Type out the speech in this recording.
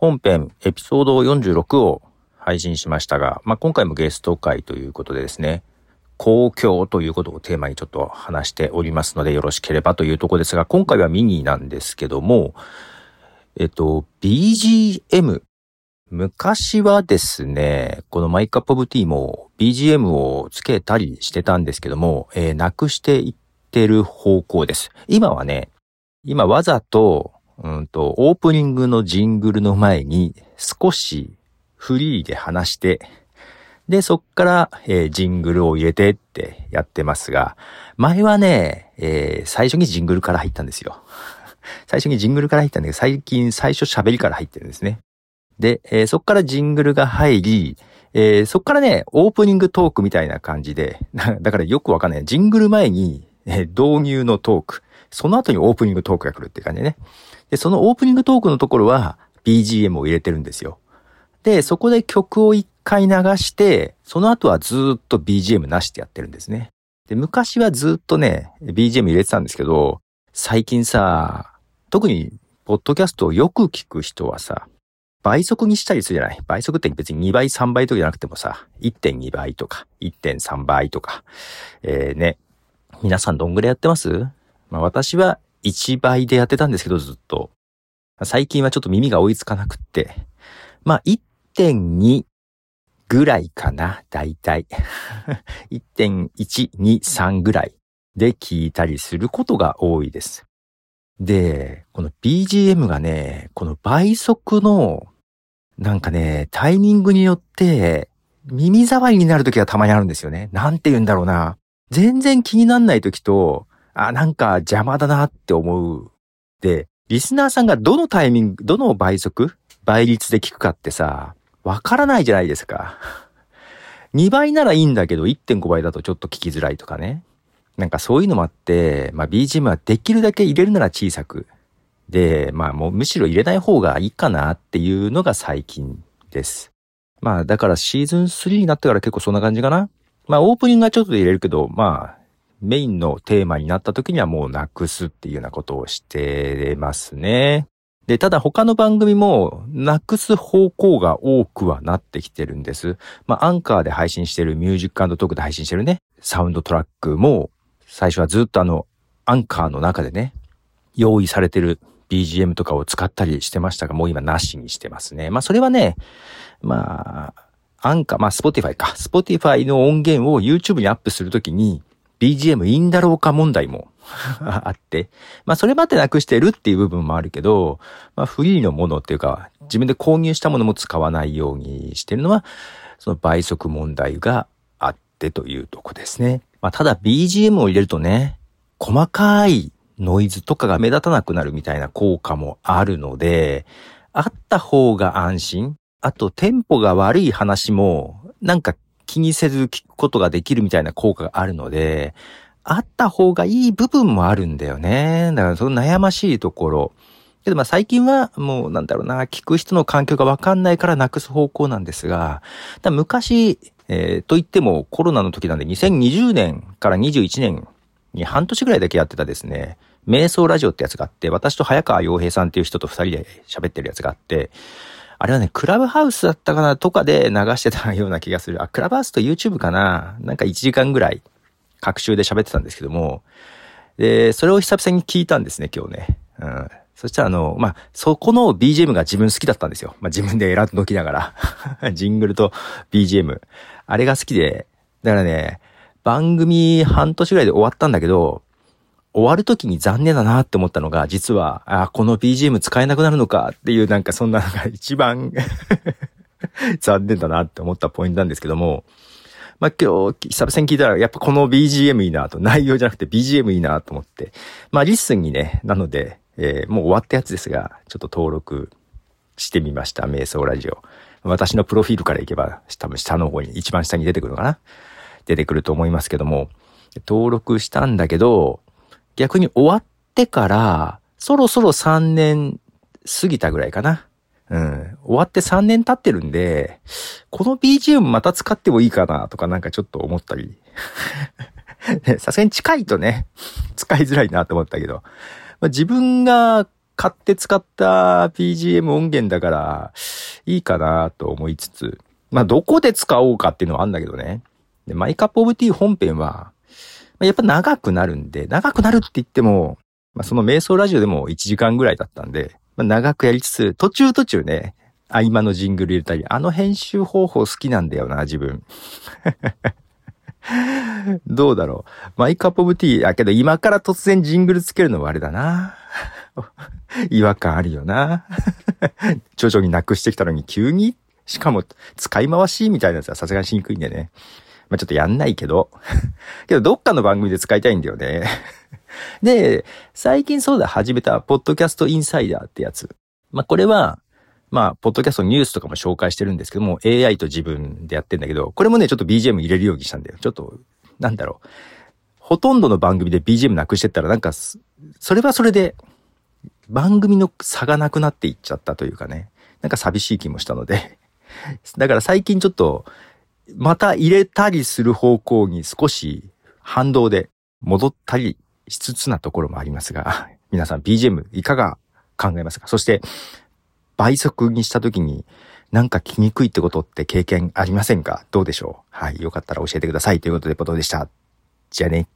本編エピソード46を配信しましたが、まあ、今回もゲスト会ということでですね、公共ということをテーマにちょっと話しておりますのでよろしければというところですが、今回はミニなんですけども、えっと、BGM。昔はですね、このマイカップオブティーも BGM をつけたりしてたんですけども、えー、なくしていってる方向です。今はね、今わざと、うんと、オープニングのジングルの前に少しフリーで話して、で、そっから、えー、ジングルを入れてってやってますが、前はね、えー、最初にジングルから入ったんですよ。最初にジングルから入ったんだけど、最近最初喋りから入ってるんですね。で、えー、そっからジングルが入り、えー、そっからね、オープニングトークみたいな感じで、だからよくわかんない。ジングル前に、えー、導入のトーク。その後にオープニングトークが来るって感じね。で、そのオープニングトークのところは BGM を入れてるんですよ。で、そこで曲を一回流して、その後はずっと BGM なしでやってるんですね。で、昔はずっとね、BGM 入れてたんですけど、最近さ、特に、ポッドキャストをよく聞く人はさ、倍速にしたりするじゃない？倍速って別に2倍、3倍とかじゃなくてもさ、1.2倍とか、1.3倍とか、えー、ね。皆さんどんぐらいやってます？まあ私は1倍でやってたんですけど、ずっと。最近はちょっと耳が追いつかなくって。まあ1.2ぐらいかな、だいたい。1.1、2、3ぐらいで聞いたりすることが多いです。で、この BGM がね、この倍速の、なんかね、タイミングによって、耳障りになるときがたまにあるんですよね。なんて言うんだろうな。全然気になんないときと、あ、なんか邪魔だなって思う。で、リスナーさんがどのタイミング、どの倍速倍率で聞くかってさ、わからないじゃないですか。2倍ならいいんだけど、1.5倍だとちょっと聞きづらいとかね。なんかそういうのもあって、まあ BGM はできるだけ入れるなら小さく。で、まあもうむしろ入れない方がいいかなっていうのが最近です。まあだからシーズン3になってから結構そんな感じかな。まあオープニングはちょっと入れるけど、まあメインのテーマになった時にはもうなくすっていうようなことをしてますね。で、ただ他の番組もなくす方向が多くはなってきてるんです。まあアンカーで配信してるミュージックトークで配信してるね、サウンドトラックも最初はずっとあの、アンカーの中でね、用意されてる BGM とかを使ったりしてましたが、もう今なしにしてますね。まあそれはね、まあ、アンカー、まあ Spotify か。Spotify の音源を YouTube にアップするときに BGM いいんだろうか問題も あって、まあそれまでなくしてるっていう部分もあるけど、まあフリーのものっていうか、自分で購入したものも使わないようにしてるのは、その倍速問題があってというとこですね。まあ、ただ BGM を入れるとね、細かいノイズとかが目立たなくなるみたいな効果もあるので、あった方が安心。あと、テンポが悪い話も、なんか気にせず聞くことができるみたいな効果があるので、あった方がいい部分もあるんだよね。だからその悩ましいところ。けどまあ最近はもうなんだろうな、聞く人の環境がわかんないからなくす方向なんですが、昔えー、と言ってもコロナの時なんで2020年から21年に半年ぐらいだけやってたですね、瞑想ラジオってやつがあって、私と早川洋平さんっていう人と二人で喋ってるやつがあって、あれはね、クラブハウスだったかなとかで流してたような気がする。あ、クラブハウスと YouTube かななんか1時間ぐらい、各週で喋ってたんですけども、で、それを久々に聞いたんですね、今日ね。うん。そしたらあの、まあ、そこの BGM が自分好きだったんですよ。まあ、自分で選んどきながら。ジングルと BGM。あれが好きで。だからね、番組半年ぐらいで終わったんだけど、終わる時に残念だなって思ったのが、実は、あ、この BGM 使えなくなるのかっていうなんかそんなのが一番 残念だなって思ったポイントなんですけども、まあ、今日、久々に聞いたら、やっぱこの BGM いいなと、内容じゃなくて BGM いいなと思って、まあ、リッスンにね、なので、えー、もう終わったやつですが、ちょっと登録してみました。瞑想ラジオ。私のプロフィールから行けば、多分下の方に、一番下に出てくるのかな？出てくると思いますけども、登録したんだけど、逆に終わってから、そろそろ3年過ぎたぐらいかな。うん。終わって3年経ってるんで、この BGM また使ってもいいかなとかなんかちょっと思ったり。さすがに近いとね、使いづらいなと思ったけど、まあ、自分が買って使った BGM 音源だから、いいかなと思いつつ、まあ、どこで使おうかっていうのはあるんだけどね。で、マイカップオブティー本編は、やっぱ長くなるんで、長くなるって言っても、まあ、その瞑想ラジオでも1時間ぐらいだったんで、まあ、長くやりつつ、途中途中ね、合間のジングル入れたり、あの編集方法好きなんだよな、自分。どうだろう。マイカップオブティー、やけど今から突然ジングルつけるのはあれだな。違和感あるよな。徐々になくしてきたのに急に？しかも使い回しみたいなやつはさすがにしにくいんでね。まあ、ちょっとやんないけど。けどどっかの番組で使いたいんだよね。で、最近そうだ始めた、ポッドキャストインサイダーってやつ。まあ、これは、まあ、ポッドキャストニュースとかも紹介してるんですけども、AI と自分でやってんだけど、これもね、ちょっと BGM 入れるようにしたんだよ。ちょっと、なんだろう。ほとんどの番組で BGM なくしてったら、なんか、それはそれで、番組の差がなくなっていっちゃったというかね。なんか寂しい気もしたので。だから最近ちょっと、また入れたりする方向に少し反動で戻ったりしつつなところもありますが、皆さん BGM いかが考えますか？そして、倍速にした時になんか聞きにくいってことって経験ありませんか？どうでしょう？はい。よかったら教えてください。ということで、ポトでした。じゃあね。